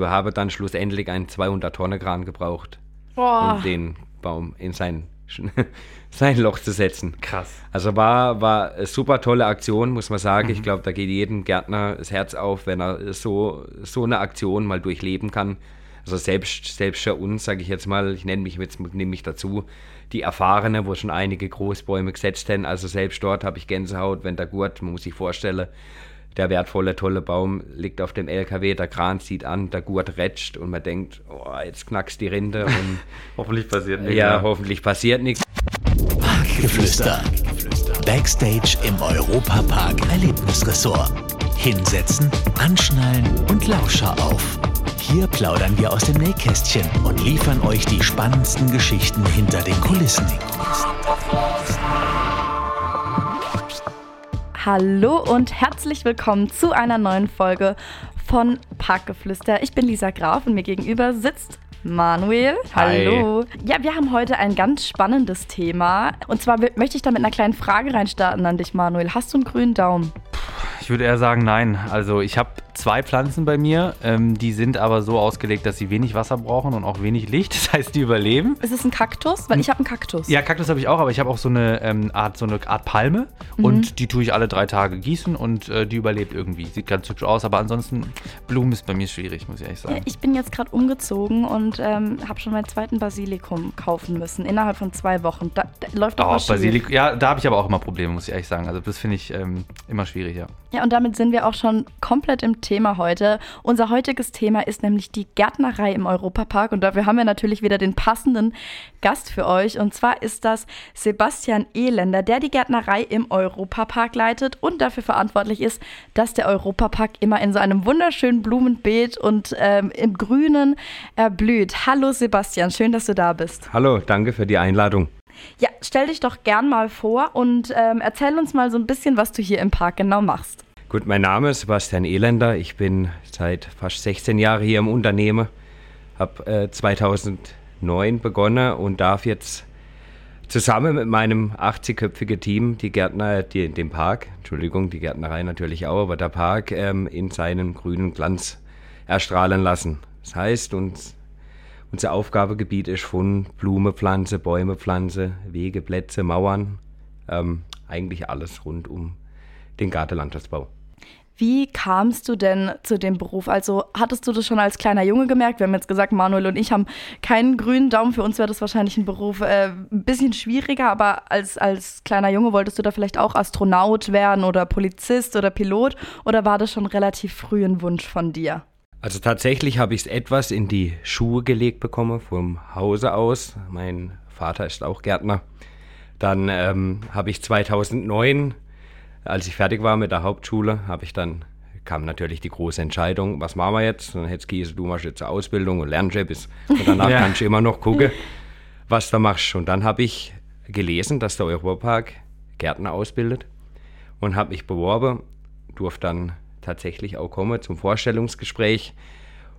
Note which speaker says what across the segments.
Speaker 1: Wir haben dann schlussendlich einen 200-Tonne-Kran gebraucht,
Speaker 2: Boah.
Speaker 1: um den Baum in sein, sein Loch zu setzen.
Speaker 3: Krass.
Speaker 1: Also war, war eine super tolle Aktion, muss man sagen. Ich glaube, da geht jedem Gärtner das Herz auf, wenn er so, so eine Aktion mal durchleben kann. Also selbst, selbst für uns, sage ich jetzt mal, ich nenne mich jetzt nehme mich dazu, die Erfahrene, wo schon einige Großbäume gesetzt haben. Also selbst dort habe ich Gänsehaut, wenn der Gurt, man muss sich vorstellen, der wertvolle, tolle Baum liegt auf dem LKW, der Kran zieht an, der Gurt rätscht und man denkt, oh, jetzt knackst die Rinde und
Speaker 3: Hoffentlich passiert nichts.
Speaker 1: ja, hoffentlich passiert nichts.
Speaker 4: Parkgeflüster. Backstage im Europapark Erlebnisresort. Hinsetzen, anschnallen und Lauscher auf. Hier plaudern wir aus dem Nähkästchen und liefern euch die spannendsten Geschichten hinter den Kulissen.
Speaker 2: Hallo und herzlich willkommen zu einer neuen Folge von Parkgeflüster. Ich bin Lisa Graf und mir gegenüber sitzt Manuel.
Speaker 3: Hi.
Speaker 2: Hallo. Ja, wir haben heute ein ganz spannendes Thema. Und zwar möchte ich da mit einer kleinen Frage reinstarten an dich, Manuel. Hast du einen grünen Daumen?
Speaker 3: Ich würde eher sagen, nein. Also ich habe zwei Pflanzen bei mir, ähm, die sind aber so ausgelegt, dass sie wenig Wasser brauchen und auch wenig Licht. Das heißt, die überleben.
Speaker 2: Ist es ein Kaktus? Weil ich habe einen Kaktus.
Speaker 3: Ja, Kaktus habe ich auch, aber ich habe auch so eine ähm, Art, so eine Art Palme und die tue ich alle drei Tage gießen und äh, die überlebt irgendwie. Sieht ganz hübsch aus, aber ansonsten Blumen ist bei mir schwierig, muss ich ehrlich
Speaker 2: Ja,
Speaker 3: sagen.
Speaker 2: Ich bin jetzt gerade umgezogen und ähm, habe schon meinen zweiten Basilikum kaufen müssen. Innerhalb von zwei Wochen. Da, da läuft doch
Speaker 3: Oh. Basilikum, ja, da habe ich aber auch immer Probleme, muss ich ehrlich sagen. Also das finde ich ähm, immer schwierig, ja.
Speaker 2: Ja, und damit sind wir auch schon komplett im Thema heute. Unser heutiges Thema ist nämlich die Gärtnerei im Europapark und dafür haben wir natürlich wieder den passenden Gast für euch. Und zwar ist das Sebastian Elender, der die Gärtnerei im Europapark leitet und dafür verantwortlich ist, dass der Europapark immer in so einem wunderschönen Blumenbeet und ähm, im Grünen erblüht. Hallo Sebastian, schön, dass du da bist.
Speaker 1: Hallo, danke für die Einladung.
Speaker 2: Ja, stell dich doch gern mal vor und ähm, erzähl uns mal so ein bisschen, was du hier im Park genau machst.
Speaker 1: Gut, mein Name ist Sebastian Elender. Ich bin seit fast 16 Jahren hier im Unternehmen. Habe äh, 2009 begonnen und darf jetzt zusammen mit meinem 80-köpfigen Team die Gärtner, die, den Park, Entschuldigung, die Gärtnerei natürlich auch, aber der Park ähm, in seinem grünen Glanz erstrahlen lassen. Das heißt, uns, unser Aufgabegebiet ist von Blume, Pflanze, Bäume, Pflanze, Wege, Plätze, Mauern, ähm, eigentlich alles rund um den Gartenlandschaftsbau.
Speaker 2: Wie kamst du denn zu dem Beruf? Also hattest du das schon als kleiner Junge gemerkt? Wir haben jetzt gesagt, Manuel und ich haben keinen grünen Daumen. Für uns wäre das wahrscheinlich ein Beruf äh, ein bisschen schwieriger, aber als, als kleiner Junge wolltest du da vielleicht auch Astronaut werden oder Polizist oder Pilot? Oder war das schon relativ früh ein Wunsch von dir?
Speaker 1: Also tatsächlich habe ich es etwas in die Schuhe gelegt bekommen vom Hause aus. Mein Vater ist auch Gärtner. Dann ähm, habe ich 2009, als ich fertig war mit der Hauptschule, habe ich dann kam natürlich die große Entscheidung, was machen wir jetzt? Dann hätte es du machst jetzt eine Ausbildung und lernst bis und danach
Speaker 3: Ja.
Speaker 1: kannst du immer noch gucken, was du machst. Und dann habe ich gelesen, dass der Europapark Gärtner ausbildet und habe mich beworben, durfte dann tatsächlich auch kommen zum Vorstellungsgespräch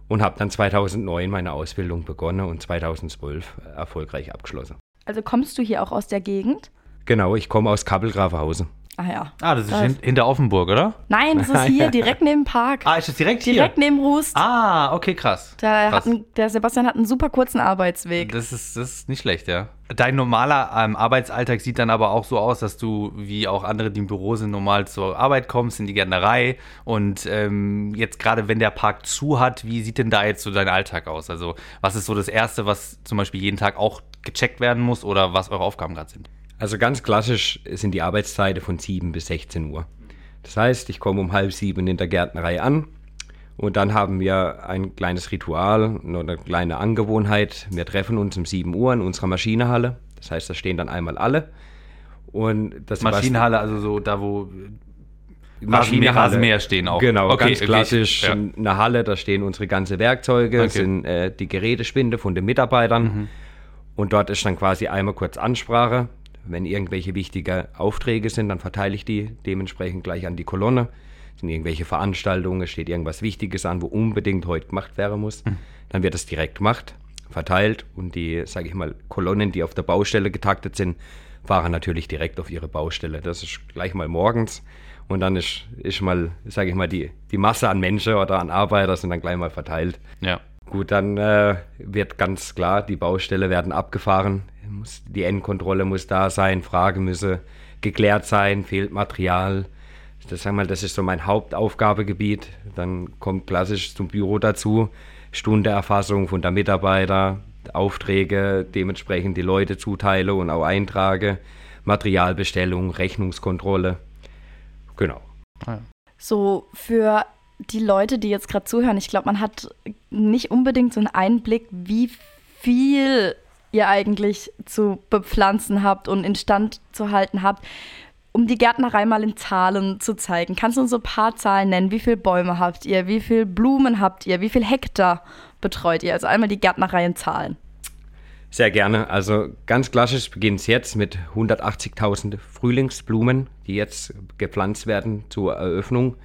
Speaker 1: und habe dann 2009 meine Ausbildung begonnen und 2012 erfolgreich abgeschlossen.
Speaker 2: Also kommst du hier auch aus der Gegend?
Speaker 1: Genau, ich komme aus Kappelgrafenhausen.
Speaker 2: Ah ja.
Speaker 3: Ah, das ist
Speaker 2: Das-
Speaker 3: hin, hinter Offenburg, oder?
Speaker 2: Nein, das ist hier direkt neben dem Park.
Speaker 3: Ah, ist das direkt hier?
Speaker 2: direkt neben Rust.
Speaker 3: Ah, okay, krass.
Speaker 2: Der,
Speaker 3: krass.
Speaker 2: einen, der Sebastian hat einen super kurzen Arbeitsweg.
Speaker 3: Das ist, das ist nicht schlecht, ja. Dein normaler ähm, Arbeitsalltag sieht dann aber auch so aus, dass du, wie auch andere, die im Büro sind, normal zur Arbeit kommst, in die Gärtnerei. Und ähm, jetzt gerade, wenn der Park zu hat, wie sieht denn da jetzt so dein Alltag aus? Also, was ist so das Erste, was zum Beispiel jeden Tag auch gecheckt werden muss oder was eure Aufgaben gerade sind?
Speaker 1: Also ganz klassisch sind die Arbeitszeiten von 7 bis 16 Uhr. Das heißt, ich komme um halb sieben in der Gärtnerei an und dann haben wir ein kleines Ritual, eine kleine Angewohnheit. Wir treffen uns um 7 Uhr in unserer Maschinenhalle. Das heißt, da stehen dann einmal alle. Und das
Speaker 3: Maschinenhalle, also so da, wo
Speaker 1: Maschinenhalle.
Speaker 3: Rasenmäher stehen auch.
Speaker 1: Genau,
Speaker 3: Okay,
Speaker 1: ganz klassisch
Speaker 3: ja.
Speaker 1: eine Halle, da stehen unsere ganze Werkzeuge,
Speaker 3: Okay.
Speaker 1: sind äh, die Gerätespinde von den Mitarbeitern.
Speaker 3: Mhm.
Speaker 1: Und dort ist dann quasi einmal kurz Ansprache. Wenn irgendwelche wichtige Aufträge sind, dann verteile ich die dementsprechend gleich an die Kolonne. Sind irgendwelche Veranstaltungen, steht irgendwas Wichtiges an, wo unbedingt heute gemacht werden muss.
Speaker 3: Mhm.
Speaker 1: Dann wird es direkt gemacht, verteilt und die, sage ich mal, Kolonnen, die auf der Baustelle getaktet sind, fahren natürlich direkt auf ihre Baustelle. Das ist gleich mal morgens und dann ist, ist mal, sage ich mal, die, die Masse an Menschen oder an Arbeiter sind dann gleich mal verteilt.
Speaker 3: Ja.
Speaker 1: Gut, dann äh, wird ganz klar, die Baustelle werden abgefahren, muss, die Endkontrolle muss da sein, Fragen müsse geklärt sein, fehlt Material. Das, sag mal, das ist so mein Hauptaufgabegebiet. Dann kommt klassisch zum Büro dazu, Stundeerfassung von der Mitarbeiter, Aufträge, dementsprechend die Leute zuteile und auch eintrage, Materialbestellung, Rechnungskontrolle. Genau.
Speaker 2: So für die Leute, die jetzt gerade zuhören, ich glaube, man hat nicht unbedingt so einen Einblick, wie viel ihr eigentlich zu bepflanzen habt und instand zu halten habt. Um die Gärtnerei mal in Zahlen zu zeigen, kannst du uns so ein paar Zahlen nennen? Wie viele Bäume habt ihr? Wie viele Blumen habt ihr? Wie viel Hektar betreut ihr? Also einmal die Gärtnerei in Zahlen.
Speaker 1: Sehr gerne. Also ganz klassisch beginnt es jetzt mit 180.000 Frühlingsblumen, die jetzt gepflanzt werden zur Eröffnung.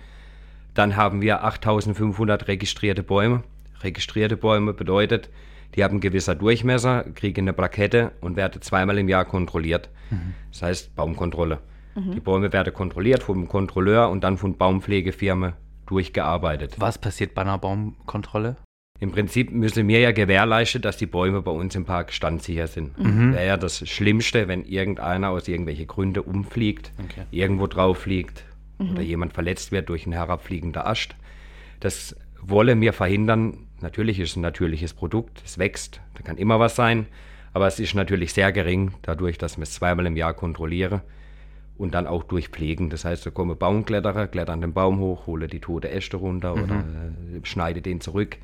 Speaker 1: Dann haben wir 8.500 registrierte Bäume. Registrierte Bäume bedeutet, die haben gewisser Durchmesser, kriegen eine Plakette und werden zweimal im Jahr kontrolliert. Mhm. Das heißt Baumkontrolle. Mhm. Die Bäume werden kontrolliert vom Kontrolleur und dann von Baumpflegefirmen durchgearbeitet.
Speaker 3: Was passiert bei einer Baumkontrolle?
Speaker 1: Im Prinzip müssen wir ja gewährleisten, dass die Bäume bei uns im Park standsicher sind. Mhm. Wäre ja das Schlimmste, wenn irgendeiner aus irgendwelchen Gründen umfliegt, okay. irgendwo drauf fliegt mhm. oder jemand verletzt wird durch einen herabfliegenden Ast. Das wollen wir verhindern. Natürlich ist es ein natürliches Produkt, es wächst, da kann immer was sein, aber es ist natürlich sehr gering, dadurch, dass wir es zweimal im Jahr kontrollieren und dann auch durchpflegen. Das heißt, da kommen Baumkletterer, klettern den Baum hoch, hole die tote Äste runter mhm. oder äh, schneide den zurück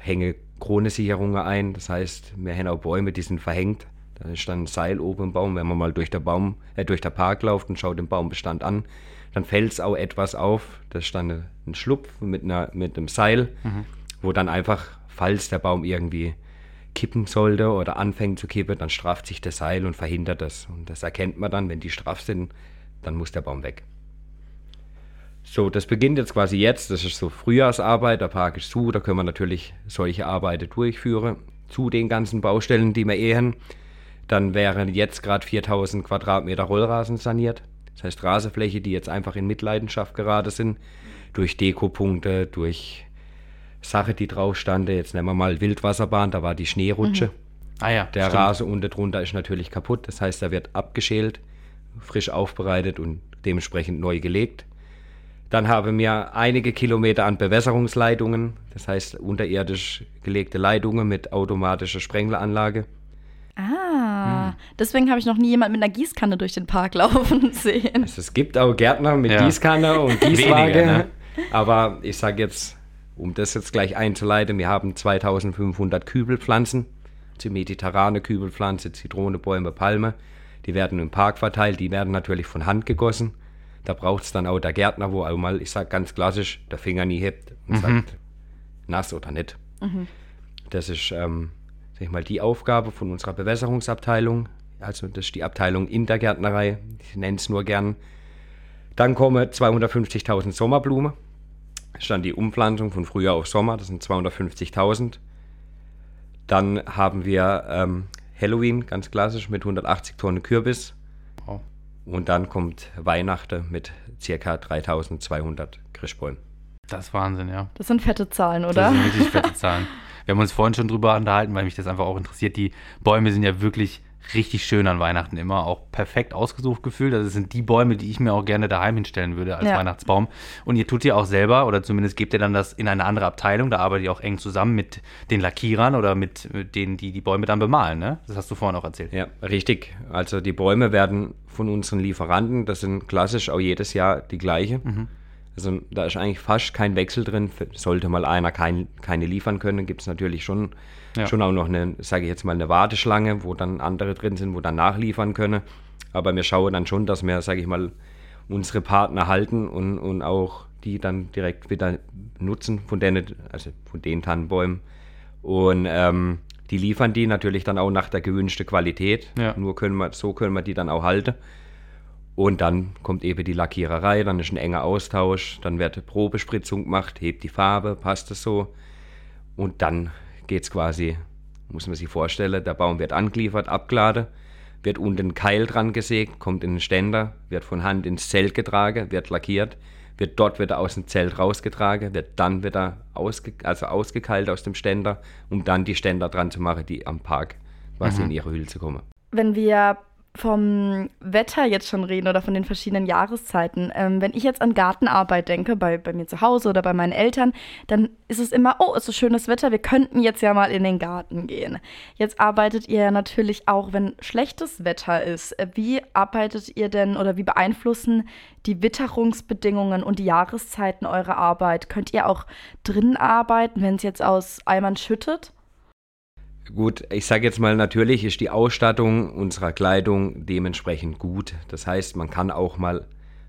Speaker 1: hänge Kronesicherungen ein. Das heißt, wir haben auch Bäume, die sind verhängt. Da ist dann ein Seil oben im Baum. Wenn man mal durch, der Baum, äh, durch der Park läuft und schaut den Baumbestand an, dann fällt es auch etwas auf. Das ist dann ein Schlupf mit, einer, mit einem Seil, mhm. wo dann einfach, falls der Baum irgendwie kippen sollte oder anfängt zu kippen, dann strafft sich das Seil und verhindert das. Und das erkennt man dann, wenn die straff sind, dann muss der Baum weg. So, das beginnt jetzt quasi jetzt. Das ist so Frühjahrsarbeit, der Park ist zu, da können wir natürlich solche Arbeiten durchführen. Zu den ganzen Baustellen, die wir ehen. Dann wären jetzt gerade 4000 Quadratmeter Rollrasen saniert. Das heißt Rasenfläche, die jetzt einfach in Mitleidenschaft gerade sind. Durch Dekopunkte, durch Sache, die drauf stande. Jetzt nehmen wir mal Wildwasserbahn, da war die Schneerutsche. Mhm.
Speaker 3: Ah ja,
Speaker 1: Der stimmt. Rasen unten drunter ist natürlich kaputt. Das heißt, er wird abgeschält, frisch aufbereitet und dementsprechend neu gelegt. Dann haben wir einige Kilometer an Bewässerungsleitungen, das heißt unterirdisch gelegte Leitungen mit automatischer Sprengleranlage.
Speaker 2: Ah, hm. deswegen habe ich noch nie jemand mit einer Gießkanne durch den Park laufen sehen.
Speaker 1: Also es gibt auch Gärtner mit ja. Gießkanne und Gießwaage, Weniger, ne? aber ich sage jetzt, um das jetzt gleich einzuleiten, wir haben 2500 Kübelpflanzen, die mediterrane Kübelpflanze, Zitrone, Bäume, Palme. Die werden im Park verteilt, die werden natürlich von Hand gegossen. Da braucht es dann auch der Gärtner, wo auch mal, ich sage ganz klassisch, der Finger nie hebt und mhm. sagt, nass oder nicht. Mhm. Das ist, ähm, sag ich mal, die Aufgabe von unserer Bewässerungsabteilung. Also das ist die Abteilung in der Gärtnerei. Ich nenne es nur gern. Dann kommen 250.000 Sommerblumen. Das ist dann die Umpflanzung von Frühjahr auf Sommer. Das sind 250.000. Dann haben wir ähm, Halloween, ganz klassisch, mit 180 Tonnen Kürbis. Und dann kommt Weihnachten mit ca. 3200 Christbäumen.
Speaker 3: Das ist Wahnsinn, ja.
Speaker 2: Das sind fette Zahlen, oder? Das
Speaker 3: sind wirklich fette Zahlen. Wir haben uns vorhin schon drüber unterhalten, weil mich das einfach auch interessiert. Die Bäume sind ja wirklich richtig schön an Weihnachten immer, auch perfekt ausgesucht gefühlt. Also das sind die Bäume, die ich mir auch gerne daheim hinstellen würde als ja. Weihnachtsbaum. Und ihr tut ihr auch selber oder zumindest gebt ihr dann das in eine andere Abteilung. Da arbeitet ihr auch eng zusammen mit den Lackierern oder mit, denen, die die Bäume dann bemalen. Ne? Das hast du vorhin auch erzählt.
Speaker 1: Ja, richtig. Also die Bäume werden von unseren Lieferanten, das sind klassisch auch jedes Jahr die gleiche. Mhm. Also da ist eigentlich fast kein Wechsel drin. Sollte mal einer kein, keine liefern können, gibt es natürlich schon ja. schon auch noch eine, sage ich jetzt mal, eine Warteschlange, wo dann andere drin sind, wo dann nachliefern können. Aber wir schauen dann schon, dass wir, sage ich mal, unsere Partner halten und, und auch die dann direkt wieder nutzen von denen, also von den Tannenbäumen. Und ähm, die liefern die natürlich dann auch nach der gewünschten Qualität. Ja. Nur können wir, so können wir die dann auch halten. Und dann kommt eben die Lackiererei, dann ist ein enger Austausch, dann wird Probespritzung gemacht, hebt die Farbe, passt es so. Und dann geht es quasi, muss man sich vorstellen, der Baum wird angeliefert, abgeladen, wird unten ein Keil dran gesägt, kommt in den Ständer, wird von Hand ins Zelt getragen, wird lackiert, wird dort wieder aus dem Zelt rausgetragen, wird dann wieder ausge, also ausgekeilt aus dem Ständer, um dann die Ständer dran zu machen, die am Park quasi in ihre Hülle zu kommen.
Speaker 2: Wenn wir vom Wetter jetzt schon reden oder von den verschiedenen Jahreszeiten. Ähm, wenn ich jetzt an Gartenarbeit denke, bei, bei mir zu Hause oder bei meinen Eltern, dann ist es immer, oh, ist so schönes Wetter, wir könnten jetzt ja mal in den Garten gehen. Jetzt arbeitet ihr natürlich auch, wenn schlechtes Wetter ist. Wie arbeitet ihr denn oder wie beeinflussen die Witterungsbedingungen und die Jahreszeiten eure Arbeit? Könnt ihr auch drin arbeiten, wenn es jetzt aus Eimern schüttet?
Speaker 1: Gut, ich sage jetzt mal, natürlich ist die Ausstattung unserer Kleidung dementsprechend gut. Das heißt, man kann auch mal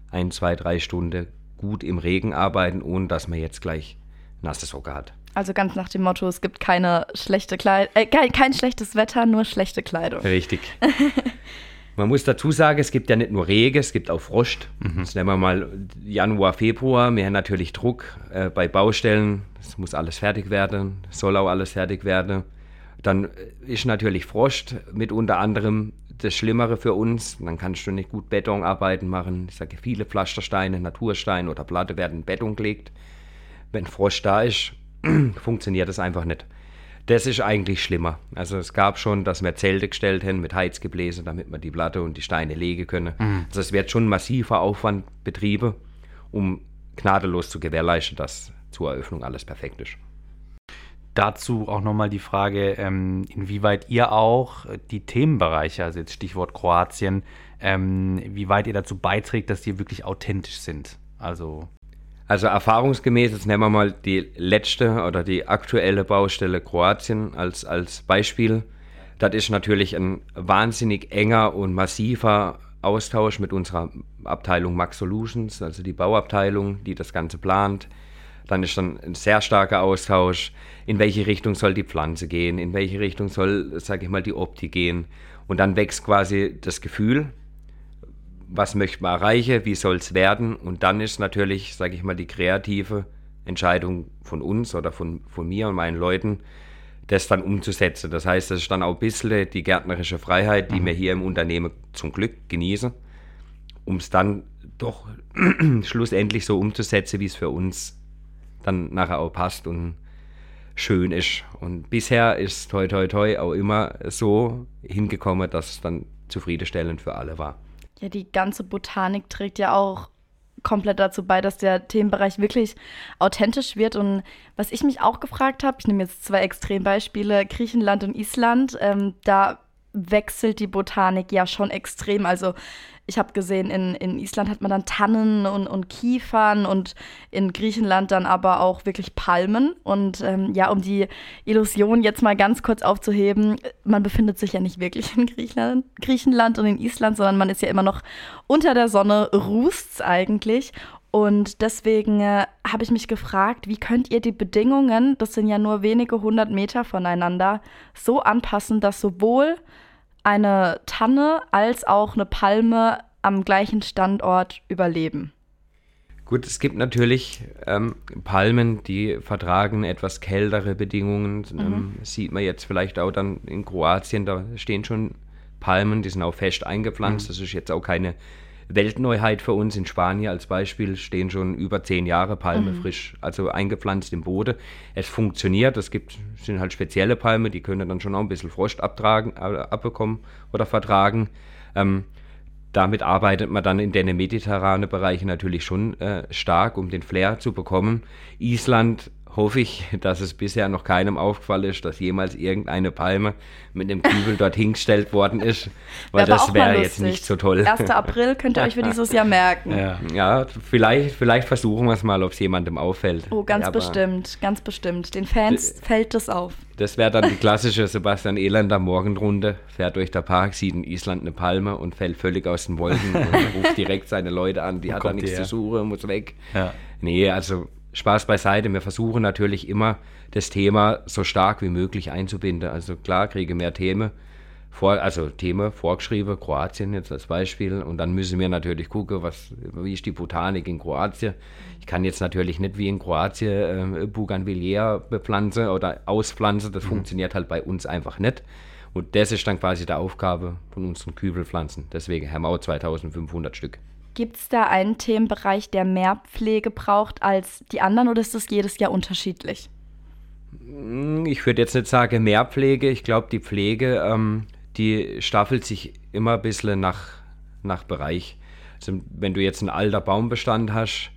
Speaker 1: ein, zwei, drei Stunden gut im Regen arbeiten, ohne dass man jetzt gleich nasse Socke hat.
Speaker 2: Also ganz nach dem Motto, es gibt keine schlechte Kleid äh, kein, kein schlechtes Wetter, nur schlechte Kleidung.
Speaker 1: Richtig. Man muss dazu sagen, es gibt ja nicht nur Regen, es gibt auch Frost.
Speaker 3: Mhm.
Speaker 1: Jetzt nehmen wir mal Januar, Februar. Wir haben natürlich Druck äh, bei Baustellen. Es muss alles fertig werden, soll auch alles fertig werden. Dann ist natürlich Frost mit unter anderem das Schlimmere für uns. Dann kannst du nicht gut Betonarbeiten machen. Ich sage, viele Pflastersteine, Natursteine oder Platte werden in Beton gelegt. Wenn Frost da ist, funktioniert das einfach nicht. Das ist eigentlich schlimmer. Also es gab schon, dass wir Zelte gestellt haben mit Heizgebläse, damit wir die Platte und die Steine legen können. Also es wird schon massiver Aufwand betrieben, um gnadenlos zu gewährleisten, dass zur Eröffnung alles perfekt ist.
Speaker 3: Dazu auch nochmal die Frage, ähm, inwieweit ihr auch die Themenbereiche, also jetzt Stichwort Kroatien, ähm, wie weit ihr dazu beiträgt, dass die wirklich authentisch sind. Also
Speaker 1: Also erfahrungsgemäß, jetzt nehmen wir mal die letzte oder die aktuelle Baustelle Kroatien als, als Beispiel. Das ist natürlich ein wahnsinnig enger und massiver Austausch mit unserer Abteilung Max Solutions, also die Bauabteilung, die das Ganze plant. Dann ist dann ein sehr starker Austausch, in welche Richtung soll die Pflanze gehen, in welche Richtung soll, sage ich mal, die Optik gehen. Und dann wächst quasi das Gefühl, was möchte man erreichen, wie soll es werden. Und dann ist natürlich, sage ich mal, die kreative Entscheidung von uns oder von, von mir und meinen Leuten, das dann umzusetzen. Das heißt, das ist dann auch ein bisschen die gärtnerische Freiheit, die wir hier im Unternehmen zum Glück genießen, um es dann doch schlussendlich so umzusetzen, wie es für uns dann nachher auch passt und schön ist. Und bisher ist toi toi toi auch immer so hingekommen, dass es dann zufriedenstellend für alle war.
Speaker 2: Ja, die ganze Botanik trägt ja auch komplett dazu bei, dass der Themenbereich wirklich authentisch wird. Und was ich mich auch gefragt habe, ich nehme jetzt zwei Extrembeispiele, Griechenland und Island, ähm, da wechselt die Botanik ja schon extrem. Also ich habe gesehen, in, in Island hat man dann Tannen und, und Kiefern und in Griechenland dann aber auch wirklich Palmen. Und ähm, ja, um die Illusion jetzt mal ganz kurz aufzuheben, man befindet sich ja nicht wirklich in Griechenland, Griechenland und in Island, sondern man ist ja immer noch unter der Sonne, rußt's eigentlich. Und deswegen äh, habe ich mich gefragt, wie könnt ihr die Bedingungen, das sind ja nur wenige hundert Meter voneinander, so anpassen, dass sowohl eine Tanne als auch eine Palme am gleichen Standort überleben?
Speaker 1: Gut, es gibt natürlich ähm, Palmen, die vertragen etwas kältere Bedingungen. Ähm, sieht man jetzt vielleicht auch dann in Kroatien, da stehen schon Palmen, die sind auch fest eingepflanzt. Das ist jetzt auch keine Weltneuheit für uns. In Spanien als Beispiel stehen schon über zehn Jahre Palme frisch, also eingepflanzt im Boden. Es funktioniert, es gibt, sind halt spezielle Palme, die können dann schon auch ein bisschen Frost abtragen, äh, abbekommen oder vertragen. Ähm, damit arbeitet man dann in den mediterranen Bereichen natürlich schon äh, stark, um den Flair zu bekommen. Island hoffe ich, dass es bisher noch keinem aufgefallen ist, dass jemals irgendeine Palme mit einem Kübel dort hingestellt worden ist, weil
Speaker 2: aber
Speaker 1: das wäre jetzt nicht so toll.
Speaker 2: 1. April könnt ihr euch für dieses Jahr merken.
Speaker 3: ja.
Speaker 1: Ja, vielleicht, vielleicht versuchen wir es mal, ob es jemandem auffällt.
Speaker 2: Oh, ganz
Speaker 1: aber
Speaker 2: bestimmt, ganz bestimmt. Den Fans fällt das auf.
Speaker 1: Das wäre dann die klassische Sebastian Elender Morgenrunde, fährt durch den Park, sieht in Island eine Palme und fällt völlig aus den Wolken und ruft direkt seine Leute an, die hat da nichts
Speaker 3: her?
Speaker 1: zu suchen, muss weg.
Speaker 3: Ja.
Speaker 1: Nee, also Spaß beiseite. Wir versuchen natürlich immer, das Thema so stark wie möglich einzubinden. Also klar, kriege mehr Themen vor, also Thema vorgeschrieben, Kroatien jetzt als Beispiel. Und dann müssen wir natürlich gucken, was, wie ist die Botanik in Kroatien. Ich kann jetzt natürlich nicht wie in Kroatien äh, Bougainvillier bepflanzen oder auspflanzen. Das mhm. funktioniert halt bei uns einfach nicht. Und das ist dann quasi die Aufgabe von unseren Kübelpflanzen. Deswegen haben wir auch 2500 Stück.
Speaker 2: Gibt es da einen Themenbereich, der mehr Pflege braucht als die anderen oder ist das jedes Jahr unterschiedlich?
Speaker 1: Hm, ich würde jetzt nicht sagen mehr Pflege. Ich glaube, die Pflege, ähm, die staffelt sich immer ein bisschen nach, nach Bereich. Also wenn du jetzt einen alter Baumbestand hast,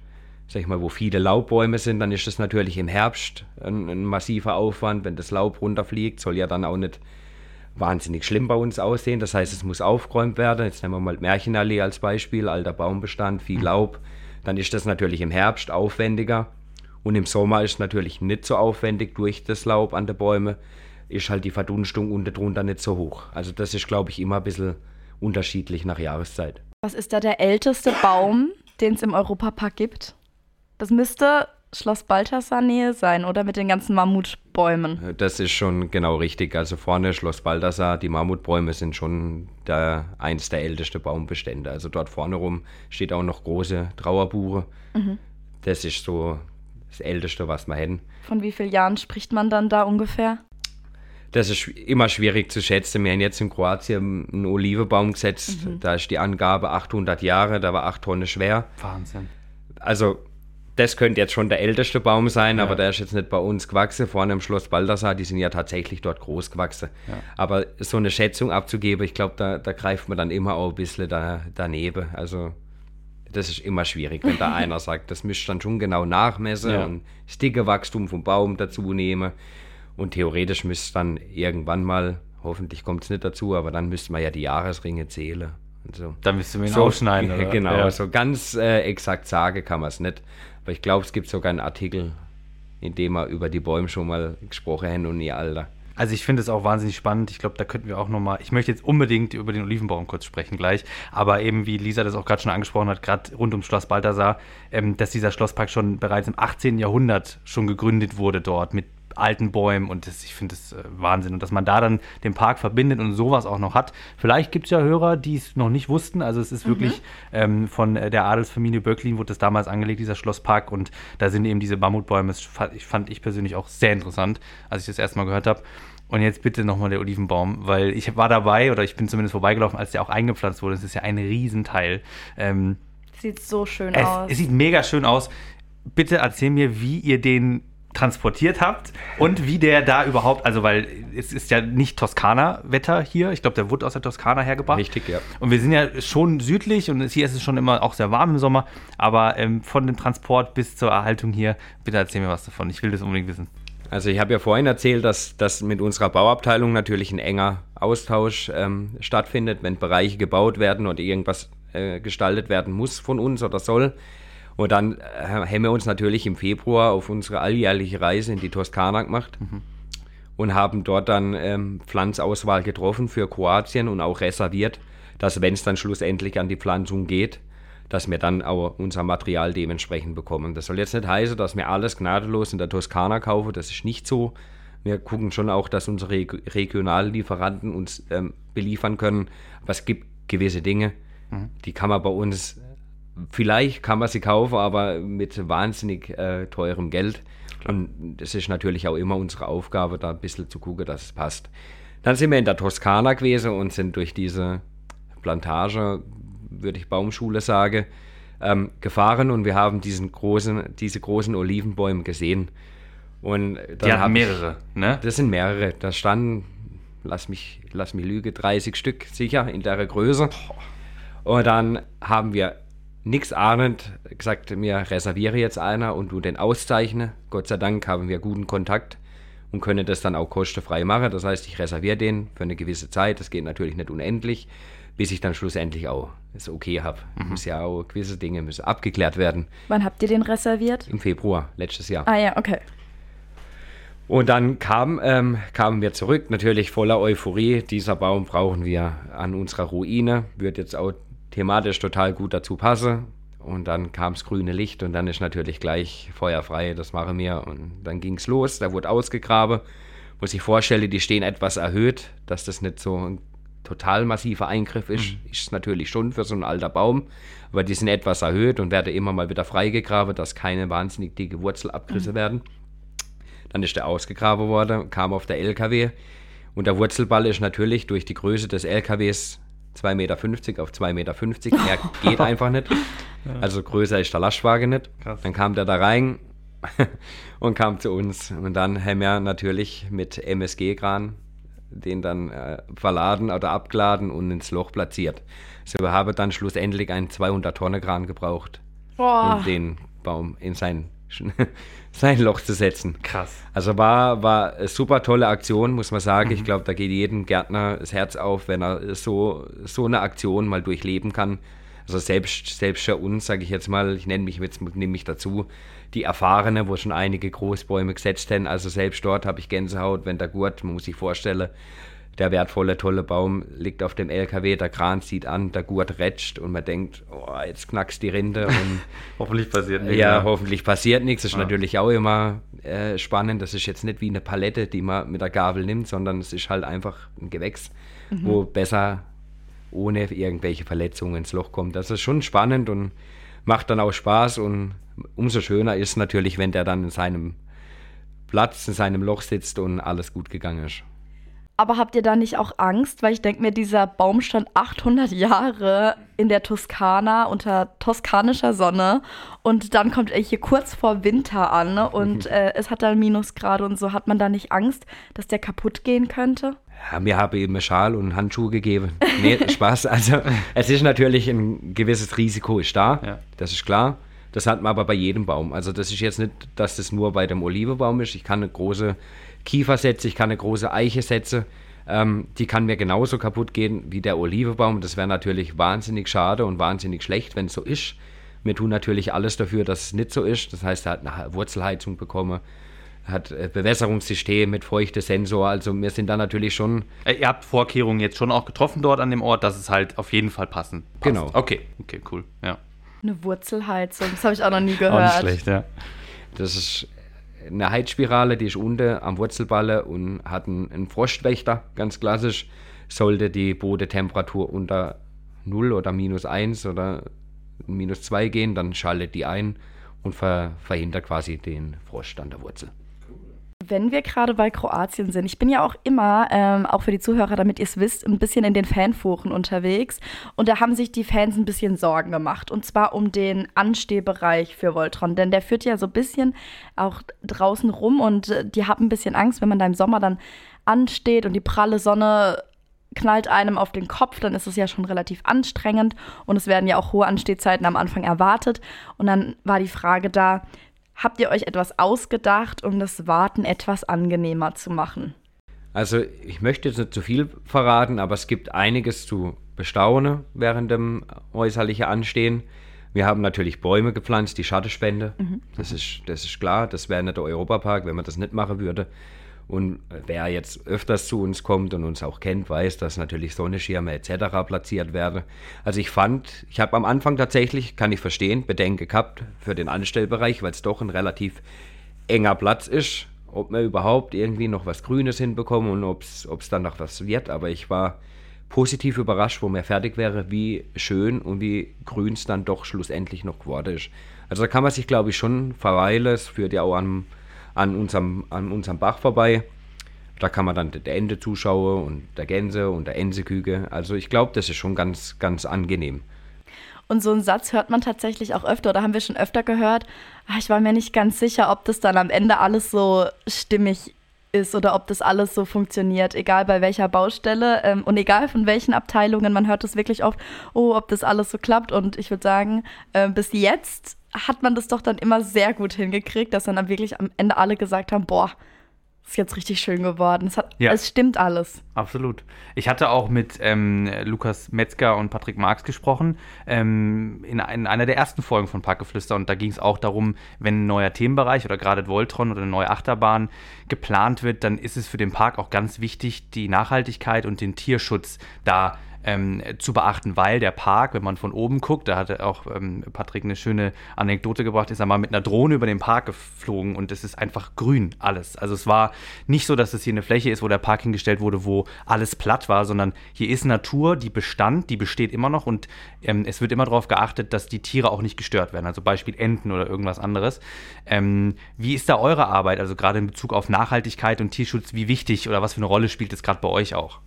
Speaker 1: sag ich mal, wo viele Laubbäume sind, dann ist das natürlich im Herbst ein, ein massiver Aufwand. Wenn das Laub runterfliegt, soll ja dann auch nicht wahnsinnig schlimm bei uns aussehen. Das heißt, es muss aufgeräumt werden. Jetzt nehmen wir mal Märchenallee als Beispiel, alter Baumbestand, viel mhm. Laub. Dann ist das natürlich im Herbst aufwendiger. Und im Sommer ist es natürlich nicht so aufwendig durch das Laub an den Bäumen. Ist halt die Verdunstung unten drunter nicht so hoch. Also das ist, glaube ich, immer ein bisschen unterschiedlich nach Jahreszeit.
Speaker 2: Was ist da der älteste Baum, den es im Europapark gibt? Das müsste Schloss Balthasar Nähe sein, oder mit den ganzen Mammutbäumen?
Speaker 1: Das ist schon genau richtig. Also vorne Schloss Balthasar, die Mammutbäume sind schon der, eins der ältesten Baumbestände. Also dort vorne rum steht auch noch große Trauerbuche. Mhm. Das ist so das Älteste, was wir hätten.
Speaker 2: Von wie vielen Jahren spricht man dann da ungefähr?
Speaker 1: Das ist immer schwierig zu schätzen. Wir haben jetzt in Kroatien einen Olivenbaum gesetzt. Mhm. Da ist die Angabe 800 Jahre, da war 8 Tonnen schwer.
Speaker 3: Wahnsinn.
Speaker 1: Also das könnte jetzt schon der älteste Baum sein, ja. aber der ist jetzt nicht bei uns gewachsen. Vorne im Schloss Baldassar, die sind ja tatsächlich dort groß gewachsen. Ja. Aber so eine Schätzung abzugeben, ich glaube, da, da, greift man dann immer auch ein bisschen da, daneben. Also das ist immer schwierig, wenn da einer sagt, das müsst dann schon genau nachmessen ja. und das dicke Wachstum vom Baum dazu nehmen. Und theoretisch müsste dann irgendwann mal, hoffentlich kommt es nicht dazu, aber dann müsste man ja die Jahresringe zählen.
Speaker 3: So. Dann müsste man ihn
Speaker 1: so,
Speaker 3: aufschneiden, oder?
Speaker 1: Genau, ja. so ganz äh, exakt sagen kann man es nicht. Aber ich glaube, es gibt sogar einen Artikel, in dem wir über die Bäume schon mal gesprochen haben und ihr Alter.
Speaker 3: Also ich finde es auch wahnsinnig spannend. Ich glaube, da könnten wir auch nochmal, ich möchte jetzt unbedingt über den Olivenbaum kurz sprechen gleich, aber eben wie Lisa das auch gerade schon angesprochen hat, gerade rund ums Schloss Balthasar, ähm, dass dieser Schlosspark schon bereits im 18. Jahrhundert schon gegründet wurde dort mit alten Bäumen und das, ich finde das äh, Wahnsinn. Und dass man da dann den Park verbindet und sowas auch noch hat. Vielleicht gibt es ja Hörer, die es noch nicht wussten. Also es ist mhm. wirklich ähm, von äh, der Adelsfamilie Böcklin wurde das damals angelegt, dieser Schlosspark. Und da sind eben diese Mammutbäume. Das fand ich, fand ich persönlich auch sehr interessant, als ich das erstmal gehört habe. Und jetzt bitte nochmal der Olivenbaum, weil ich war dabei oder ich bin zumindest vorbeigelaufen, als der auch eingepflanzt wurde. Das ist ja ein Riesenteil. Ähm,
Speaker 2: sieht so schön
Speaker 3: es,
Speaker 2: aus.
Speaker 3: Es sieht mega schön aus. Bitte erzähl mir, wie ihr den transportiert habt und wie der da überhaupt, also weil es ist ja nicht Toskana-Wetter hier, ich glaube, der wurde aus der Toskana hergebracht.
Speaker 1: Richtig, ja.
Speaker 3: Und wir sind ja schon südlich und hier ist es schon immer auch sehr warm im Sommer, aber ähm, von dem Transport bis zur Erhaltung hier, bitte erzähl mir was davon, ich will das unbedingt wissen.
Speaker 1: Also ich habe ja vorhin erzählt, dass, dass mit unserer Bauabteilung natürlich ein enger Austausch ähm, stattfindet, wenn Bereiche gebaut werden oder irgendwas äh, gestaltet werden muss von uns oder soll und dann äh, haben wir uns natürlich im Februar auf unsere alljährliche Reise in die Toskana gemacht mhm. und haben dort dann ähm, Pflanzauswahl getroffen für Kroatien und auch reserviert, dass wenn es dann schlussendlich an die Pflanzung geht, dass wir dann auch unser Material dementsprechend bekommen. Das soll jetzt nicht heißen, dass wir alles gnadenlos in der Toskana kaufen, das ist nicht so. Wir gucken schon auch, dass unsere Regionallieferanten uns ähm, beliefern können, aber es gibt gewisse Dinge, mhm. die kann man bei uns Vielleicht kann man sie kaufen, aber mit wahnsinnig äh, teurem Geld. Und das ist natürlich auch immer unsere Aufgabe, da ein bisschen zu gucken, dass es passt. Dann sind wir in der Toskana gewesen und sind durch diese Plantage, würde ich Baumschule sagen, ähm, gefahren und wir haben diesen großen, diese großen Olivenbäume gesehen. Und
Speaker 3: Die hatten mehrere, ne?
Speaker 1: Das sind mehrere. Da standen, lass mich, lass mich lüge, 30 Stück sicher in der Größe. Und dann haben wir nichts ahnend gesagt, mir reserviere jetzt einer und du den auszeichne. Gott sei Dank haben wir guten Kontakt und können das dann auch kostenfrei machen. Das heißt, ich reserviere den für eine gewisse Zeit. Das geht natürlich nicht unendlich, bis ich dann schlussendlich auch es okay habe. Mhm. Muss ja auch gewisse Dinge müssen abgeklärt werden.
Speaker 2: Wann habt ihr den reserviert?
Speaker 1: Im Februar letztes Jahr.
Speaker 2: Ah ja, okay.
Speaker 1: Und dann kam, ähm, kamen wir zurück, natürlich voller Euphorie. Dieser Baum brauchen wir an unserer Ruine. Wird jetzt auch thematisch total gut dazu passe. Und dann kam das grüne Licht und dann ist natürlich gleich feuerfrei, das mache mir. Und dann ging es los, da wurde ausgegraben. Muss ich vorstellen, die stehen etwas erhöht, dass das nicht so total massiver Eingriff ist, mhm. ist es natürlich schon für so ein alter Baum, aber die sind etwas erhöht und werden immer mal wieder freigegraben, dass keine wahnsinnig dicke Wurzelabgrisse mhm. werden. Dann ist der ausgegraben worden, kam auf der LKW und der Wurzelball ist natürlich durch die Größe des LKWs 2,50 Meter auf 2,50 Meter. Er geht einfach nicht. Also größer ist der Lastwagen nicht. Krass. Dann kam der da rein und kam zu uns. Und dann haben wir natürlich mit MSG-Kran den dann äh, verladen oder abgeladen und ins Loch platziert. So wir haben dann schlussendlich einen 200 Tonnen Kran gebraucht, Boah. um den Baum in sein sein Loch zu setzen.
Speaker 3: Krass.
Speaker 1: Also war, war eine super tolle Aktion, muss man sagen. Mhm. Ich glaube, da geht jedem Gärtner das Herz auf, wenn er so, so eine Aktion mal durchleben kann. Also selbst, selbst für uns, sage ich jetzt mal, ich nenne mich jetzt nehme mich dazu, die Erfahrene, wo schon einige Großbäume gesetzt haben. Also selbst dort habe ich Gänsehaut, wenn der Gurt, man muss sich vorstellen, der wertvolle, tolle Baum liegt auf dem LKW, der Kran zieht an, der Gurt rätscht und man denkt, oh, jetzt knackst die Rinde. Und
Speaker 3: hoffentlich passiert nichts.
Speaker 1: Ja, ja, hoffentlich passiert nichts. Das ist ja. natürlich auch immer äh, spannend. Das ist jetzt nicht wie eine Palette, die man mit der Gabel nimmt, sondern es ist halt einfach ein Gewächs, mhm. wo besser ohne irgendwelche Verletzungen ins Loch kommt. Das ist schon spannend und macht dann auch Spaß und umso schöner ist natürlich, wenn der dann in seinem Platz, in seinem Loch sitzt und alles gut gegangen ist.
Speaker 2: Aber habt ihr da nicht auch Angst? Weil ich denke mir, dieser Baum stand 800 Jahre in der Toskana unter toskanischer Sonne und dann kommt er hier kurz vor Winter an und äh, es hat dann Minusgrade und so. Hat man da nicht Angst, dass der kaputt gehen könnte?
Speaker 1: Ja, mir habe eben Schal und Handschuhe gegeben. Nee, Spaß. Also es ist natürlich ein gewisses Risiko ist da, ja. das ist klar. Das hat man aber bei jedem Baum. Also das ist jetzt nicht, dass das nur bei dem Olivebaum ist. Ich kann eine große Kiefer setze, ich kann eine große Eiche setzen. Ähm, die kann mir genauso kaputt gehen wie der Olivebaum. Das wäre natürlich wahnsinnig schade und wahnsinnig schlecht, wenn es so ist. Wir tun natürlich alles dafür, dass es nicht so ist. Das heißt, er hat eine Wurzelheizung bekommen, hat Bewässerungssystem mit Feuchtesensor. Also wir sind da natürlich schon.
Speaker 3: Äh, ihr habt Vorkehrungen jetzt schon auch getroffen dort an dem Ort, dass es halt auf jeden Fall passen.
Speaker 1: Passt. Genau.
Speaker 3: Okay, okay, cool. Ja.
Speaker 2: Eine Wurzelheizung, das habe ich auch noch nie gehört. Auch
Speaker 3: nicht schlecht, ja.
Speaker 1: Das ist eine Heizspirale, die ist unten am Wurzelballe und hat einen, einen Frostwächter, ganz klassisch. Sollte die Bodentemperatur unter 0 oder minus 1 oder minus 2 gehen, dann schaltet die ein und ver verhindert quasi den Frost an der Wurzel.
Speaker 2: Wenn wir gerade bei Kroatien sind, ich bin ja auch immer, ähm, auch für die Zuhörer, damit ihr es wisst, ein bisschen in den Fanforen unterwegs. Und da haben sich die Fans ein bisschen Sorgen gemacht. Und zwar um den Anstehbereich für Voltron. Denn der führt ja so ein bisschen auch draußen rum und äh, die haben ein bisschen Angst, wenn man da im Sommer dann ansteht und die pralle Sonne knallt einem auf den Kopf, dann ist es ja schon relativ anstrengend und es werden ja auch hohe Anstehzeiten am Anfang erwartet. Und dann war die Frage da, Habt ihr euch etwas ausgedacht, um das Warten etwas angenehmer zu machen?
Speaker 1: Also ich möchte jetzt nicht zu viel verraten, aber es gibt einiges zu bestaunen während dem äußerlichen Anstehen. Wir haben natürlich Bäume gepflanzt, die Schattenspende. Mhm. Das, ist, das ist klar, das wäre nicht der Europapark, wenn man das nicht machen würde. Und wer jetzt öfters zu uns kommt und uns auch kennt, weiß, dass natürlich Sonnenschirme etc. platziert werden. Also ich fand, ich habe am Anfang tatsächlich, kann ich verstehen, Bedenken gehabt für den Anstellbereich, weil es doch ein relativ enger Platz ist, ob wir überhaupt irgendwie noch was Grünes hinbekommen und ob es dann noch was wird. Aber ich war positiv überrascht, wo mir fertig wäre, wie schön und wie grün es dann doch schlussendlich noch geworden ist. Also da kann man sich, glaube ich, schon verweilen. Es führt ja auch an an unserem, an unserem Bach vorbei. Da kann man dann der Ente zuschauen und der Gänse und der Enseküge. Also ich glaube, das ist schon ganz, ganz angenehm.
Speaker 2: Und so einen Satz hört man tatsächlich auch öfter oder haben wir schon öfter gehört. Ah, ich war mir nicht ganz sicher, ob das dann am Ende alles so stimmig ist oder ob das alles so funktioniert, egal bei welcher Baustelle ähm, und egal von welchen Abteilungen. Man hört es wirklich oft, oh, ob das alles so klappt. Und ich würde sagen, äh, bis jetzt hat man das doch dann immer sehr gut hingekriegt, dass dann wirklich am Ende alle gesagt haben, boah, ist jetzt richtig schön geworden. Es, hat, ja. es stimmt alles.
Speaker 3: Absolut. Ich hatte auch mit ähm, Lukas Metzger und Patrick Marx gesprochen ähm, in, in, einer der ersten Folgen von Parkgeflüster und da ging es auch darum, wenn ein neuer Themenbereich oder gerade Voltron oder eine neue Achterbahn geplant wird, dann ist es für den Park auch ganz wichtig, die Nachhaltigkeit und den Tierschutz da ähm, zu beachten, weil der Park, wenn man von oben guckt, da hatte auch ähm, Patrick eine schöne Anekdote gebracht, ist er mal mit einer Drohne über den Park geflogen und es ist einfach grün alles. Also es war nicht so, dass es hier eine Fläche ist, wo der Park hingestellt wurde, wo alles platt war, sondern hier ist Natur, die bestand, die besteht immer noch und ähm, es wird immer darauf geachtet, dass die Tiere auch nicht gestört werden. Also Beispiel Enten oder irgendwas anderes. Ähm, wie ist da eure Arbeit, also gerade in Bezug auf Nachhaltigkeit und Tierschutz, wie wichtig oder was für eine Rolle spielt es gerade bei euch auch?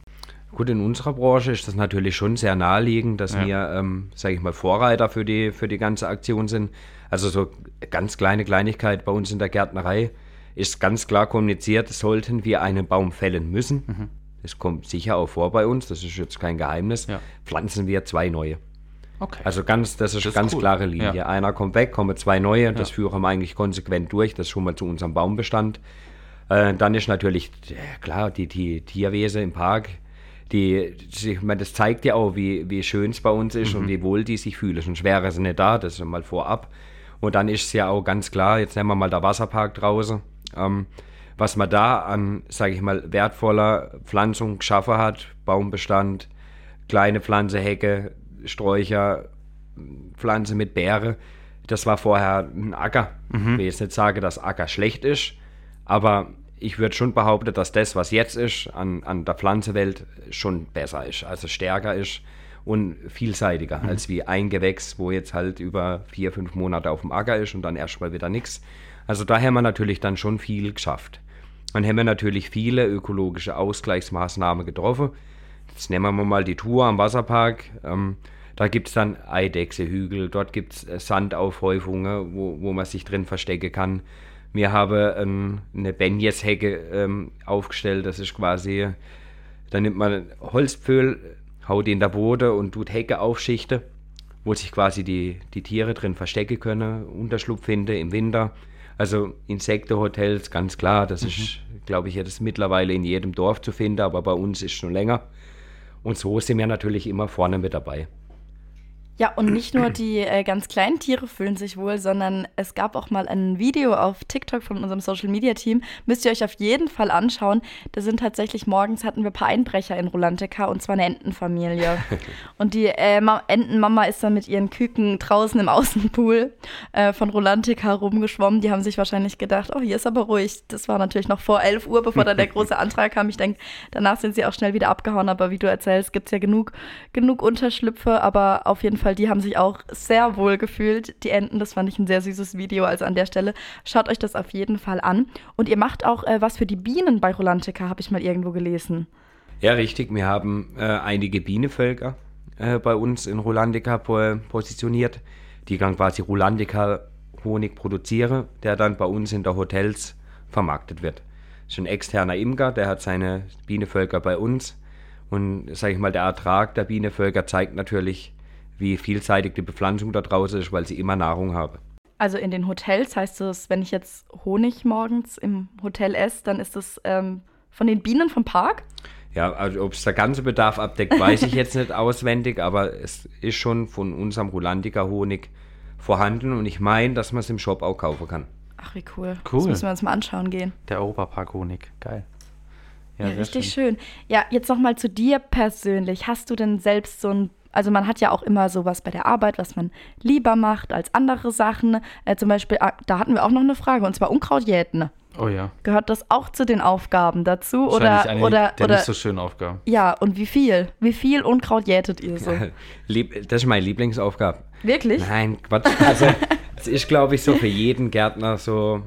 Speaker 1: Gut, in unserer Branche ist das natürlich schon sehr naheliegend, dass ja. wir, ähm, sage ich mal, Vorreiter für die, für die ganze Aktion sind. Also so ganz kleine Kleinigkeit bei uns in der Gärtnerei ist ganz klar kommuniziert, sollten wir einen Baum fällen müssen, mhm. das kommt sicher auch vor bei uns, das ist jetzt kein Geheimnis, ja. pflanzen wir zwei neue. Okay. Also ganz, das ist, das ist ganz cool. klare Linie. Ja. Einer kommt weg, kommen zwei neue, das führen wir eigentlich konsequent durch, das schon mal zu unserem Baumbestand. Äh, dann ist natürlich, klar, die, die Tierwesen im Park, die, ich meine, das zeigt ja auch, wie, wie schön es bei uns ist mhm. und wie wohl die sich fühlen. Sonst wäre sie nicht da, das ist mal vorab. Und dann ist es ja auch ganz klar, jetzt nehmen wir mal der Wasserpark draußen, ähm, was man da an, sage ich mal, wertvoller Pflanzung geschaffen hat, Baumbestand, kleine Pflanze, Hecke, Sträucher, Pflanze mit Beere, das war vorher ein Acker. Mhm. Ich will jetzt nicht sagen, dass Acker schlecht ist, aber ich würde schon behaupten, dass das, was jetzt ist, an, an der Pflanzenwelt schon besser ist, also stärker ist und vielseitiger mhm. als wie ein Gewächs, wo jetzt halt über vier, fünf Monate auf dem Acker ist und dann erstmal wieder nichts. Also da haben wir natürlich dann schon viel geschafft. Dann haben wir natürlich viele ökologische Ausgleichsmaßnahmen getroffen. Jetzt nehmen wir mal die Tour am Wasserpark. Ähm, da gibt es dann Eidechsehügel, dort gibt es äh, Sandaufhäufungen, wo, wo man sich drin verstecken kann. Wir haben ähm, eine Benjes-Hecke ähm, aufgestellt. Das ist quasi, da nimmt man Holzpföhl, haut die in der Boden und tut Hecke aufschichten, wo sich quasi die, die Tiere drin verstecken können, Unterschlupf finden im Winter. Also Insektenhotels, ganz klar, das mhm. ist, glaube ich, jetzt mittlerweile in jedem Dorf zu finden, aber bei uns ist es schon länger. Und so sind wir natürlich immer vorne mit dabei.
Speaker 2: Ja, und nicht nur die äh, ganz kleinen Tiere fühlen sich wohl, sondern es gab auch mal ein Video auf TikTok von unserem Social Media Team. Müsst ihr euch auf jeden Fall anschauen. Da sind tatsächlich morgens hatten wir ein paar Einbrecher in Rolantica und zwar eine Entenfamilie. und die äh, Entenmama ist dann mit ihren Küken draußen im Außenpool äh, von Rolantica rumgeschwommen. Die haben sich wahrscheinlich gedacht, oh, hier ist aber ruhig. Das war natürlich noch vor 11 Uhr, bevor dann der große Antrag kam. Ich denke, danach sind sie auch schnell wieder abgehauen. Aber wie du erzählst, gibt es ja genug, genug Unterschlüpfe. Aber auf jeden Fall Fall, die haben sich auch sehr wohl gefühlt. Die Enten, das fand ich ein sehr süßes Video. Also an der Stelle schaut euch das auf jeden Fall an. Und ihr macht auch äh, was für die Bienen bei Rolantica, habe ich mal irgendwo gelesen.
Speaker 1: Ja, richtig. Wir haben äh, einige Bienenvölker äh, bei uns in Rolandica positioniert, die dann quasi Rolandica Honig produzieren, der dann bei uns in der Hotels vermarktet wird. Das ist ein externer Imker, der hat seine Bienenvölker bei uns. Und sage ich mal, der Ertrag der Bienenvölker zeigt natürlich, wie vielseitig die Bepflanzung da draußen ist, weil sie immer Nahrung haben.
Speaker 2: Also in den Hotels heißt es, wenn ich jetzt Honig morgens im Hotel esse, dann ist das ähm, von den Bienen vom Park?
Speaker 1: Ja, also ob es der ganze Bedarf abdeckt, weiß ich jetzt nicht auswendig, aber es ist schon von unserem Rolandiker Honig vorhanden und ich meine, dass man es im Shop auch kaufen kann.
Speaker 2: Ach, wie cool. Cool. Das müssen wir uns mal anschauen gehen.
Speaker 3: Der Europapark Honig, geil.
Speaker 2: Ja, ja richtig schön. schön. Ja, jetzt nochmal zu dir persönlich. Hast du denn selbst so ein also man hat ja auch immer sowas bei der Arbeit, was man lieber macht als andere Sachen. Äh, zum Beispiel, ah, da hatten wir auch noch eine Frage, und zwar Unkrautjäten.
Speaker 3: Oh ja.
Speaker 2: Gehört das auch zu den Aufgaben dazu? Oder, eine oder,
Speaker 3: der
Speaker 2: oder,
Speaker 3: nicht so schönen Aufgaben.
Speaker 2: Ja, und wie viel? Wie viel Unkraut jätet ihr so?
Speaker 1: das ist meine Lieblingsaufgabe.
Speaker 2: Wirklich?
Speaker 1: Nein, Quatsch. Also, das ist, glaube ich, so für jeden Gärtner so,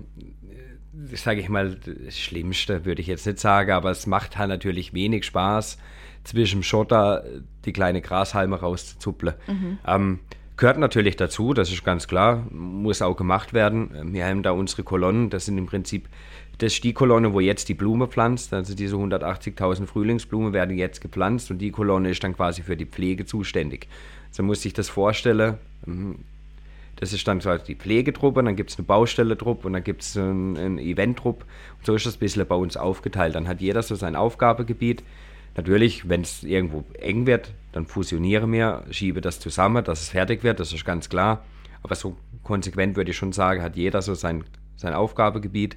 Speaker 1: sage ich mal, das Schlimmste, würde ich jetzt nicht sagen, aber es macht halt natürlich wenig Spaß zwischen Schotter die kleine Grashalme rauszuzuppeln. Mhm. Ähm, gehört natürlich dazu, das ist ganz klar, muss auch gemacht werden. Wir haben da unsere Kolonnen, das sind im Prinzip das ist die Kolonne, wo jetzt die Blume pflanzt. Also diese 180.000 Frühlingsblumen werden jetzt gepflanzt und die Kolonne ist dann quasi für die Pflege zuständig. So muss sich das vorstellen. Mhm. Das ist dann quasi die Pflegetruppe, dann gibt es eine Baustelle-Truppe und dann gibt es einen, einen Event-Truppe. So ist das ein bisschen bei uns aufgeteilt. Dann hat jeder so sein Aufgabegebiet. Natürlich, wenn es irgendwo eng wird, dann fusioniere mir, schiebe das zusammen, dass es fertig wird, das ist ganz klar. Aber so konsequent würde ich schon sagen, hat jeder so sein, sein Aufgabegebiet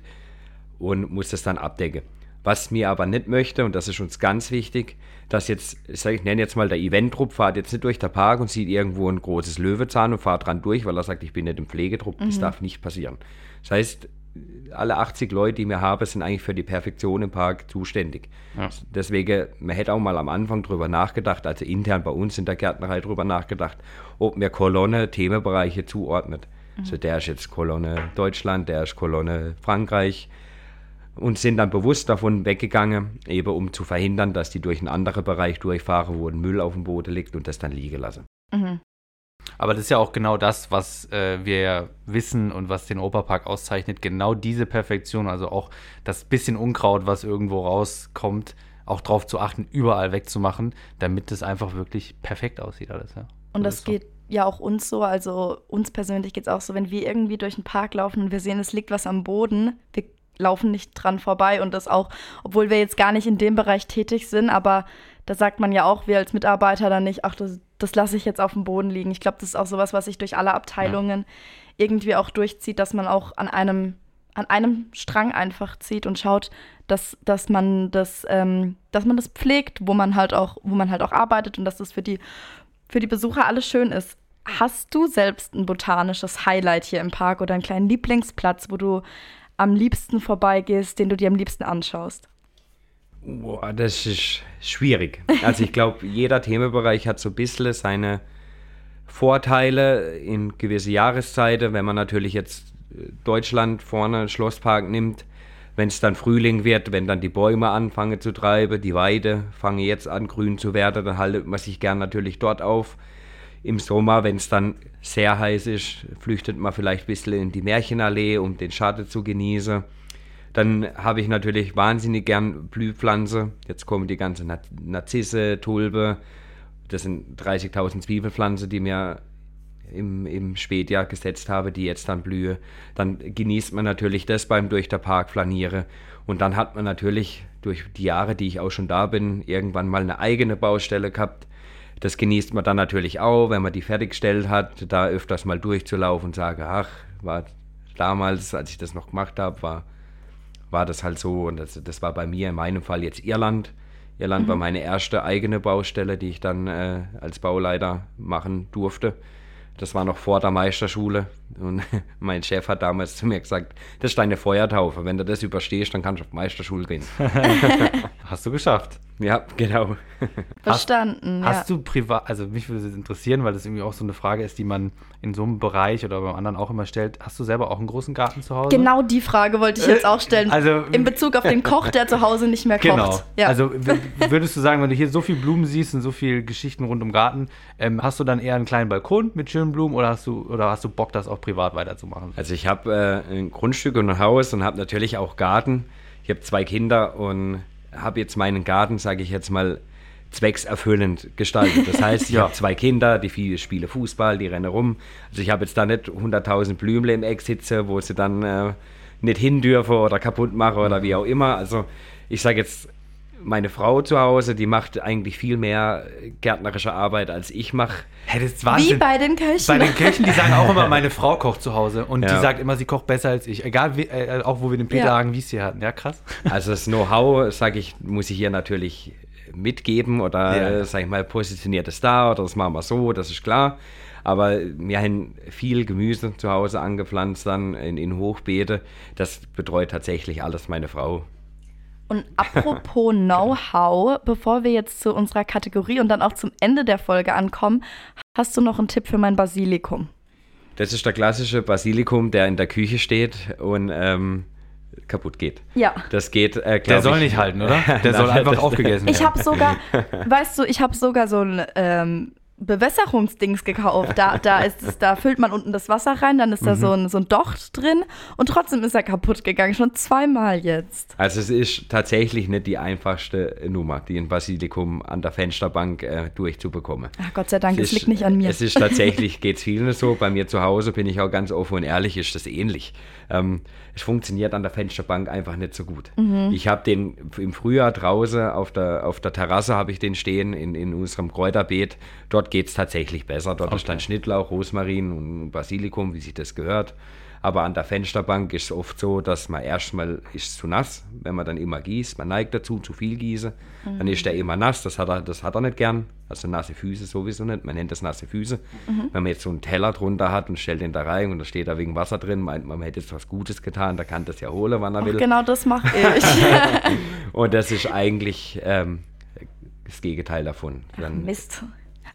Speaker 1: und muss das dann abdecken. Was mir aber nicht möchte, und das ist uns ganz wichtig, dass jetzt, ich, ich nenne jetzt mal der Event-Trupp, fahrt jetzt nicht durch den Park und sieht irgendwo ein großes Löwezahn und fahrt dran durch, weil er sagt, ich bin nicht im Pflegetrupp. Das darf nicht passieren. Das heißt, alle 80 Leute, die wir haben, sind eigentlich für die Perfektion im Park zuständig.
Speaker 3: Ja.
Speaker 1: Deswegen, man hätte auch mal am Anfang drüber nachgedacht, also intern bei uns in der Gärtnerei drüber nachgedacht, ob mir Kolonne Themenbereiche zuordnet. Also der ist jetzt Kolonne Deutschland, der ist Kolonne Frankreich und sind dann bewusst davon weggegangen, eben um zu verhindern, dass die durch einen anderen Bereich durchfahren, wo ein Müll auf dem Boden liegt und das dann liegen lassen.
Speaker 3: Aber das ist ja auch genau das, was äh, wir ja wissen und was den Operpark auszeichnet. Genau diese Perfektion, also auch das bisschen Unkraut, was irgendwo rauskommt, auch darauf zu achten, überall wegzumachen, damit es einfach wirklich perfekt aussieht alles. Ja.
Speaker 2: Und
Speaker 3: So
Speaker 2: das
Speaker 3: so.
Speaker 2: geht ja auch uns so, also uns persönlich geht es auch so, wenn wir irgendwie durch den Park laufen und wir sehen, es liegt was am Boden, wir laufen nicht dran vorbei und das auch, obwohl wir jetzt gar nicht in dem Bereich tätig sind, aber da sagt man ja auch, wir als Mitarbeiter dann nicht, ach, das, das lasse ich jetzt auf dem Boden liegen. Ich glaube, das ist auch sowas, was sich durch alle Abteilungen irgendwie auch durchzieht, dass man auch an einem, an einem Strang einfach zieht und schaut, dass, dass man das, ähm, dass man das pflegt, wo man halt auch, wo man halt auch arbeitet und dass das für die für die Besucher alles schön ist. Hast du selbst ein botanisches Highlight hier im Park oder einen kleinen Lieblingsplatz, wo du am liebsten vorbeigehst, den du dir am liebsten anschaust?
Speaker 1: Boah, das ist schwierig. Also ich glaube, jeder Themenbereich hat so ein bisschen seine Vorteile in gewisse Jahreszeiten. Wenn man natürlich jetzt äh, Deutschland vorne, Schlosspark nimmt, wenn es dann Frühling wird, wenn dann die Bäume anfangen zu treiben, die Weide fangen jetzt an grün zu werden, dann haltet man sich gern natürlich dort auf. Im Sommer, wenn es dann sehr heiß ist, flüchtet man vielleicht ein bisschen in die Märchenallee, um den Schatten zu genießen. Dann habe ich natürlich wahnsinnig gern Blühpflanze. Jetzt kommen die ganzen Na- Narzisse, Tulpe. Das sind 30.000 Zwiebelpflanzen, die mir im, im Spätjahr gesetzt habe, die jetzt dann blühe. Dann genießt man natürlich das beim durch der Park flaniere. Und dann hat man natürlich durch die Jahre, die ich auch schon da bin, irgendwann mal eine eigene Baustelle gehabt. Das genießt man dann natürlich auch, wenn man die fertiggestellt hat, da öfters mal durchzulaufen und sage, ach, war damals, als ich das noch gemacht habe, war, war das halt so. Und das, das war bei mir in meinem Fall jetzt Irland. Irland war meine erste eigene Baustelle, die ich dann äh, als Bauleiter machen durfte. Das war noch vor der Meisterschule. Und mein Chef hat damals zu mir gesagt, das ist deine Feuertaufe. Wenn du das überstehst, dann kannst du auf Meisterschule gehen.
Speaker 3: Hast du geschafft.
Speaker 1: ja, genau.
Speaker 2: Verstanden, ja.
Speaker 3: Hast du privat, also mich würde es interessieren, weil das irgendwie auch so eine Frage ist, die man in so einem Bereich oder beim anderen auch immer stellt. Hast du selber auch einen großen Garten zu Hause?
Speaker 2: Genau die Frage wollte ich jetzt auch stellen.
Speaker 3: Also-
Speaker 2: in Bezug auf den Koch, der zu Hause nicht mehr kocht.
Speaker 3: Genau.
Speaker 2: Ja.
Speaker 3: Also würdest du sagen, wenn du hier so viel Blumen siehst und so viel Geschichten rund um Garten, ähm, hast du dann eher einen kleinen Balkon mit schönen Blumen oder hast du oder hast du Bock, das auch privat weiterzumachen?
Speaker 1: Also ich habe äh, ein Grundstück und ein Haus und habe natürlich auch Garten. Ich habe zwei Kinder und habe jetzt meinen Garten, sage ich jetzt mal, zweckserfüllend gestaltet. Das heißt, ich
Speaker 3: Ja.
Speaker 1: habe zwei Kinder, die viele spielen Fußball, die rennen rum. Also ich habe jetzt da nicht 100.000 Blümle im Eck sitzen, wo sie dann äh, nicht hin dürfen oder kaputt machen oder wie auch immer. Also ich sage jetzt, meine Frau zu Hause, die macht eigentlich viel mehr gärtnerische Arbeit, als ich mache.
Speaker 3: Hey, das ist
Speaker 2: Wie bei den Köchen.
Speaker 3: Bei den Köchen, die sagen auch immer, meine Frau kocht zu Hause und die
Speaker 1: Ja.
Speaker 3: sagt immer, sie kocht besser als ich. Egal, wie, äh, auch wo wir den Peter
Speaker 2: Ja.
Speaker 3: Hagen Wies hier hatten. Ja, krass.
Speaker 1: Also das Know-how, sage ich, muss ich hier natürlich mitgeben oder,
Speaker 3: Ja.
Speaker 1: äh, sag ich mal, positioniert es da oder das machen wir so, das ist klar. Aber wir haben viel Gemüse zu Hause angepflanzt dann in, in Hochbeete. Das betreut tatsächlich alles meine Frau.
Speaker 2: Und apropos Know-how, bevor wir jetzt zu unserer Kategorie und dann auch zum Ende der Folge ankommen, hast du noch einen Tipp für mein Basilikum?
Speaker 1: Das ist der klassische Basilikum, der in der Küche steht und ähm, kaputt geht.
Speaker 2: Ja.
Speaker 1: Das geht, äh,
Speaker 3: Der soll
Speaker 1: ich,
Speaker 3: nicht halten, oder? Der soll einfach aufgegessen
Speaker 2: Ich
Speaker 3: werden.
Speaker 2: habe sogar, weißt du, ich habe sogar so ein ähm, Bewässerungsdings gekauft. Da, da, ist es, da füllt man unten das Wasser rein, dann ist da so ein, so ein Docht drin und trotzdem ist er kaputt gegangen. Schon zweimal jetzt.
Speaker 1: Also es ist tatsächlich nicht die einfachste Nummer, die ein Basilikum an der Fensterbank äh, durchzubekommen.
Speaker 2: Ach Gott sei Dank, es
Speaker 1: ist-
Speaker 2: liegt nicht an mir.
Speaker 1: Es ist tatsächlich, geht es vielen so. Bei mir zu Hause bin ich auch ganz offen und ehrlich, ist das ähnlich. Ähm, es funktioniert an der Fensterbank einfach nicht so gut.
Speaker 2: Mhm.
Speaker 1: Ich habe den im Frühjahr draußen auf der, auf der Terrasse habe ich den stehen in, in unserem Kräuterbeet. Dort geht es tatsächlich besser. Dort ist dann Schnittlauch, Rosmarin und Basilikum, wie sich das gehört. Aber an der Fensterbank ist es oft so, dass man erstmal ist zu nass, wenn man dann immer gießt. Man neigt dazu, zu viel gießen. Mhm. Dann ist der immer nass, das hat, er, das hat er nicht gern. Also nasse Füße sowieso nicht. Man nennt das nasse Füße. Mhm. Wenn man jetzt so einen Teller drunter hat und stellt den da rein und da steht da wegen Wasser drin, meint man, man hätte jetzt was Gutes getan, da kann das ja holen, wann er
Speaker 2: Ach,
Speaker 1: will.
Speaker 2: Genau das mache ich.
Speaker 1: und das ist eigentlich ähm, das Gegenteil davon.
Speaker 2: Dann, Ach, Mist.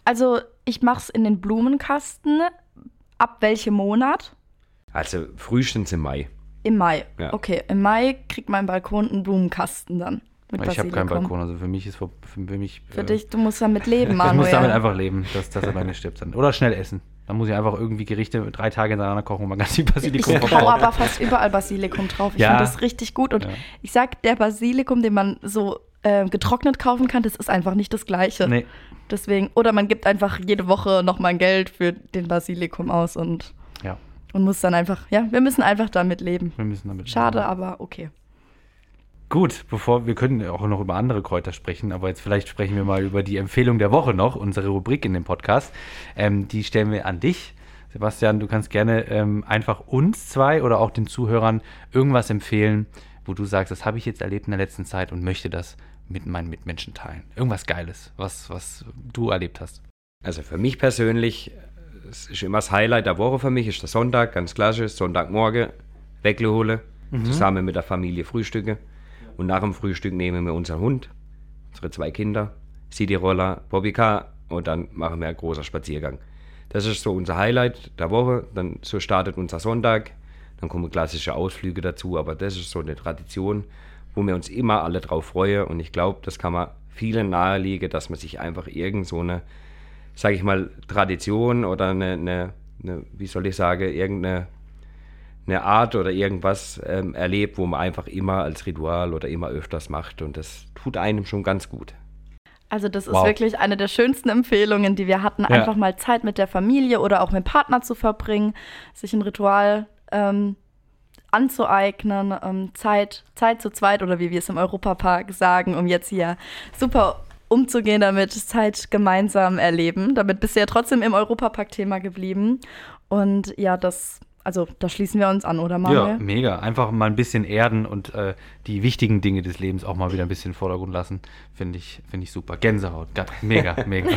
Speaker 2: Also ich mache es in den Blumenkasten. Ab welchem Monat?
Speaker 1: Also frühestens im Mai.
Speaker 2: Im Mai, ja. okay. Im Mai kriegt mein Balkon einen Blumenkasten dann.
Speaker 3: ich habe keinen Balkon, also für mich ist für, für mich.
Speaker 2: Für äh, dich, du musst damit leben, Manuel.
Speaker 3: ich muss damit einfach leben, dass, dass er bei mir stirbt dann. Oder schnell essen. Dann muss ich einfach irgendwie Gerichte drei Tage hintereinander kochen und man ganz viel Basilikum
Speaker 2: Ich baue aber fast überall Basilikum drauf. Ich ja. finde das richtig gut. Und ja. ich sag, der Basilikum, den man so äh, getrocknet kaufen kann, das ist einfach nicht das Gleiche. Nee. Deswegen, oder man gibt einfach jede Woche nochmal Geld für den Basilikum aus und. Und muss dann einfach, ja, wir müssen einfach damit leben.
Speaker 3: Wir müssen damit
Speaker 2: Schade, leben. aber okay.
Speaker 3: Gut, bevor wir können auch noch über andere Kräuter sprechen, aber jetzt vielleicht sprechen wir mal über die Empfehlung der Woche noch, unsere Rubrik in dem Podcast. Ähm, die stellen wir an dich. Sebastian, du kannst gerne ähm, einfach uns zwei oder auch den Zuhörern irgendwas empfehlen, wo du sagst, das habe ich jetzt erlebt in der letzten Zeit und möchte das mit meinen Mitmenschen teilen. Irgendwas Geiles, was, was du erlebt hast.
Speaker 1: Also für mich persönlich, es ist immer das Highlight der Woche für mich, ist der Sonntag, ganz klassisch, Sonntagmorgen, Weckle hole, mhm. zusammen mit der Familie frühstücke. Und nach dem Frühstück nehmen wir unseren Hund, unsere zwei Kinder, City-Roller, Bobbycar und dann machen wir einen großen Spaziergang. Das ist so unser Highlight der Woche. Dann so startet unser Sonntag. Dann kommen klassische Ausflüge dazu, aber das ist so eine Tradition wo wir uns immer alle drauf freuen. Und ich glaube, das kann man vielen nahelegen, dass man sich einfach irgend so eine, sage ich mal, Tradition oder eine, eine, eine, wie soll ich sagen, irgendeine eine Art oder irgendwas ähm, erlebt, wo man einfach immer als Ritual oder immer öfters macht. Und das tut einem schon ganz gut.
Speaker 2: Also das wow. ist wirklich eine der schönsten Empfehlungen, die wir hatten, ja. einfach mal Zeit mit der Familie oder auch mit dem Partner zu verbringen, sich ein Ritual ähm, anzueignen, ähm, Zeit, Zeit zu zweit oder wie wir es im Europapark sagen, um jetzt hier super umzugehen damit, Zeit gemeinsam erleben. Damit bist du ja trotzdem im Europapark-Thema geblieben. Und ja, das also da schließen wir uns an, oder Manuel?
Speaker 3: Ja, mega. Einfach mal ein bisschen erden und äh, die wichtigen Dinge des Lebens auch mal wieder ein bisschen in Vordergrund lassen. Finde ich, find ich super. Gänsehaut. Mega, mega.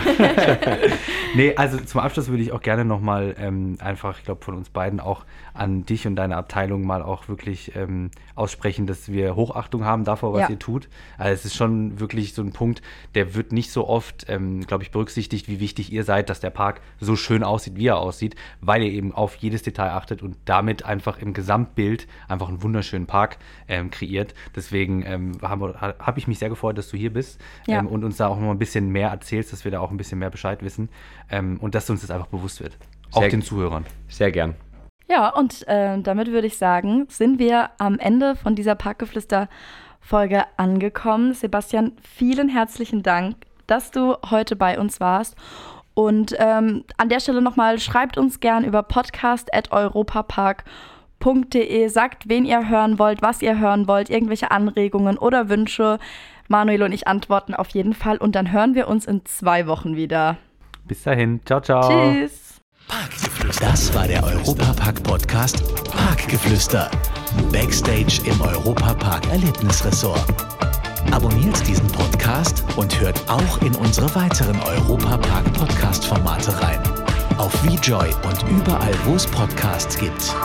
Speaker 3: nee, also zum Abschluss würde ich auch gerne nochmal ähm, einfach, ich glaube, von uns beiden auch an dich und deine Abteilung mal auch wirklich ähm, aussprechen, dass wir Hochachtung haben davor, was ja. ihr tut. Also es ist schon wirklich so ein Punkt, der wird nicht so oft, ähm, glaube ich, berücksichtigt, wie wichtig ihr seid, dass der Park so schön aussieht, wie er aussieht, weil ihr eben auf jedes Detail achtet und damit einfach im Gesamtbild einfach einen wunderschönen Park ähm, kreiert. Deswegen ähm, habe hab ich mich sehr gefreut, dass du hier bist ja. ähm, und uns da auch noch ein bisschen mehr erzählst, dass wir da auch ein bisschen mehr Bescheid wissen ähm, und dass uns das einfach bewusst wird. Auch den Zuhörern.
Speaker 1: Sehr gern.
Speaker 2: Ja, und äh, damit würde ich sagen, sind wir am Ende von dieser Parkgeflüster-Folge angekommen. Sebastian, vielen herzlichen Dank, dass du heute bei uns warst. Und ähm, an der Stelle nochmal, schreibt uns gern über podcast.europapark.de, sagt, wen ihr hören wollt, was ihr hören wollt, irgendwelche Anregungen oder Wünsche. Manuel und ich antworten auf jeden Fall und dann hören wir uns in zwei Wochen wieder.
Speaker 3: Bis dahin, ciao, ciao.
Speaker 2: Tschüss.
Speaker 4: Parkgeflüster. Das war der Europapark-Podcast Parkgeflüster. Backstage im Europapark Erlebnisresort. Abonniert diesen Podcast und hört auch in unsere weiteren Europa-Park-Podcast-Formate rein. Auf VJoy und überall, wo es Podcasts gibt.